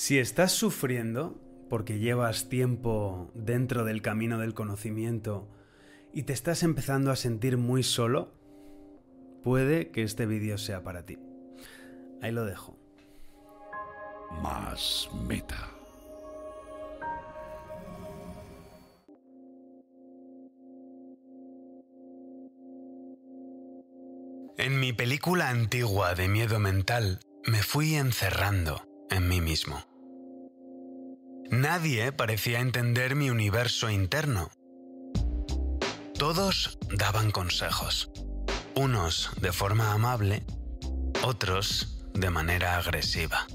Si estás sufriendo porque llevas tiempo dentro del camino del conocimiento y te estás empezando a sentir muy solo, puede que este vídeo sea para ti. Ahí lo dejo. Más meta. En mi película antigua de miedo mental, me fui encerrando en mí mismo. Nadie parecía entender mi universo interno. Todos daban consejos, unos de forma amable, otros de manera agresiva.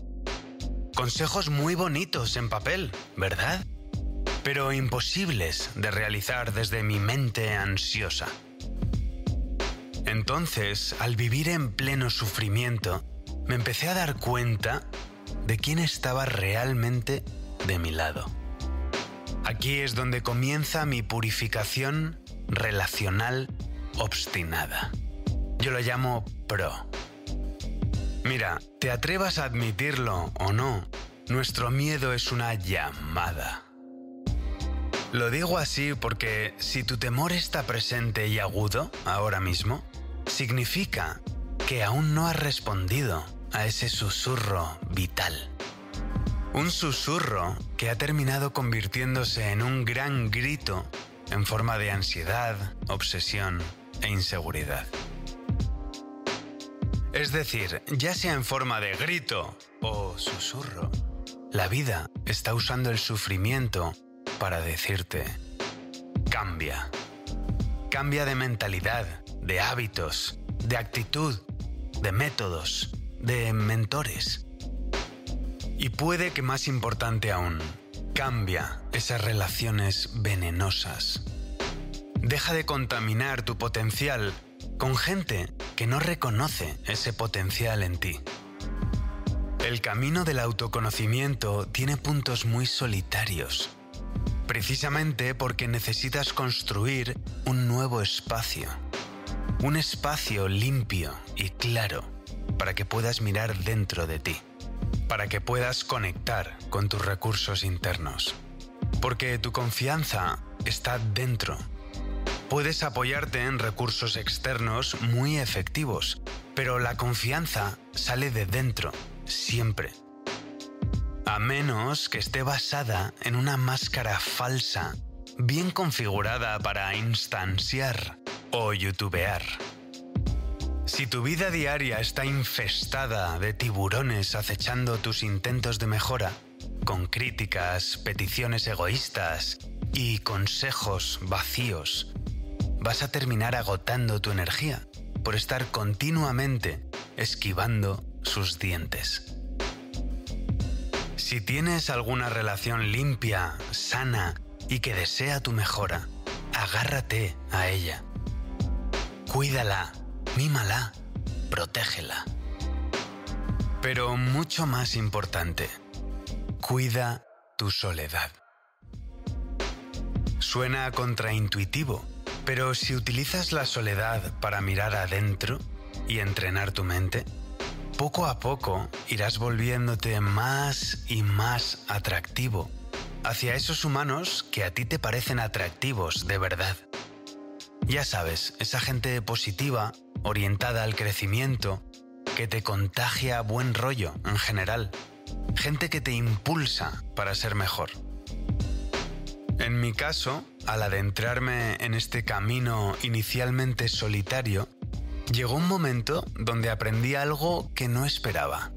Consejos muy bonitos en papel, ¿verdad? Pero imposibles de realizar desde mi mente ansiosa. Entonces, al vivir en pleno sufrimiento, me empecé a dar cuenta de quién estaba realmente de mi lado. Aquí es donde comienza mi purificación relacional obstinada. Yo lo llamo pro. Mira, te atrevas a admitirlo o no, nuestro miedo es una llamada. Lo digo así porque si tu temor está presente y agudo ahora mismo, significa que aún no has respondido a ese susurro vital. Un susurro que ha terminado convirtiéndose en un gran grito en forma de ansiedad, obsesión e inseguridad. Es decir, ya sea en forma de grito o susurro, la vida está usando el sufrimiento para decirte, cambia. Cambia de mentalidad, de hábitos, de actitud, de métodos, de mentores. Y puede que más importante aún, cambia esas relaciones venenosas. Deja de contaminar tu potencial con gente que no reconoce ese potencial en ti. El camino del autoconocimiento tiene puntos muy solitarios, precisamente porque necesitas construir un nuevo espacio, un espacio limpio y claro para que puedas mirar dentro de ti para que puedas conectar con tus recursos internos. Porque tu confianza está dentro. Puedes apoyarte en recursos externos muy efectivos, pero la confianza sale de dentro, siempre. A menos que esté basada en una máscara falsa, bien configurada para instanciar o youtubear. Si tu vida diaria está infestada de tiburones acechando tus intentos de mejora, con críticas, peticiones egoístas y consejos vacíos, vas a terminar agotando tu energía por estar continuamente esquivando sus dientes. Si tienes alguna relación limpia, sana y que desea tu mejora, agárrate a ella. Cuídala mímala, protégela. Pero mucho más importante, cuida tu soledad. Suena contraintuitivo, pero si utilizas la soledad para mirar adentro y entrenar tu mente, poco a poco irás volviéndote más y más atractivo hacia esos humanos que a ti te parecen atractivos de verdad. Ya sabes, esa gente positiva orientada al crecimiento, que te contagia buen rollo en general, gente que te impulsa para ser mejor. En mi caso, al adentrarme en este camino inicialmente solitario, llegó un momento donde aprendí algo que no esperaba.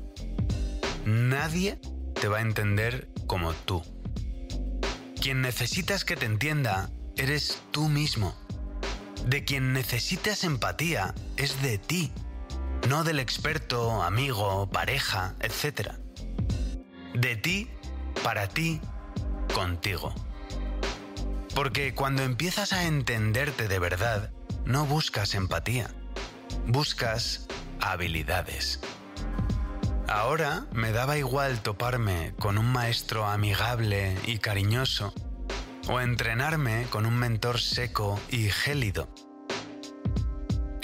Nadie te va a entender como tú. Quien necesitas que te entienda eres tú mismo. De quien necesitas empatía es de ti, no del experto, amigo, pareja, etc. De ti, para ti, contigo. Porque cuando empiezas a entenderte de verdad, no buscas empatía, buscas habilidades. Ahora me daba igual toparme con un maestro amigable y cariñoso o entrenarme con un mentor seco y gélido.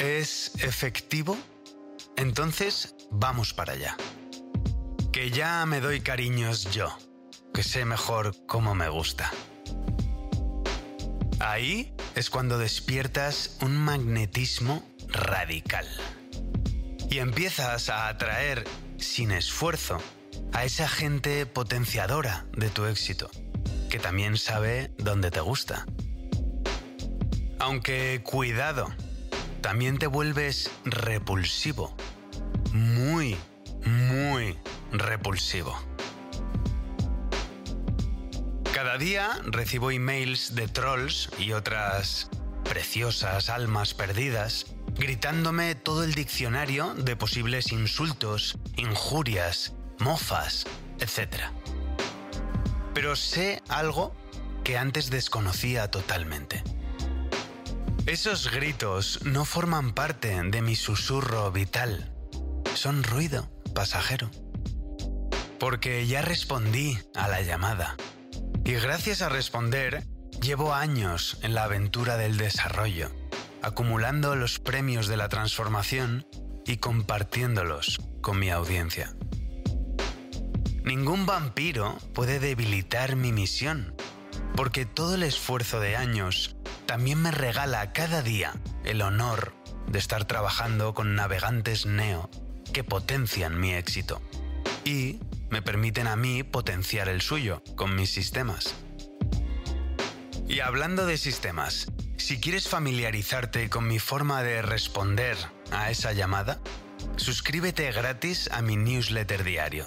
¿Es efectivo? Entonces vamos para allá. Que ya me doy cariños yo, que sé mejor cómo me gusta. Ahí es cuando despiertas un magnetismo radical. Y empiezas a atraer sin esfuerzo a esa gente potenciadora de tu éxito, que también sabe dónde te gusta. Aunque cuidado, también te vuelves repulsivo, muy, muy repulsivo. Cada día recibo emails de trolls y otras preciosas almas perdidas gritándome todo el diccionario de posibles insultos, injurias, mofas, etc. Pero sé algo que antes desconocía totalmente. Esos gritos no forman parte de mi susurro vital. Son ruido pasajero. Porque ya respondí a la llamada. Y gracias a responder, llevo años en la aventura del desarrollo acumulando los premios de la transformación y compartiéndolos con mi audiencia. Ningún vampiro puede debilitar mi misión, porque todo el esfuerzo de años también me regala cada día el honor de estar trabajando con navegantes Neo que potencian mi éxito y me permiten a mí potenciar el suyo con mis sistemas. Y hablando de sistemas, si quieres familiarizarte con mi forma de responder a esa llamada, suscríbete gratis a mi newsletter diario.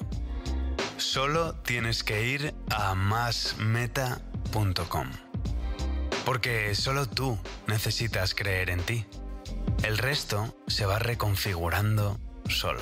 Solo tienes que ir a masmeta.com. Porque solo tú necesitas creer en ti. El resto se va reconfigurando solo.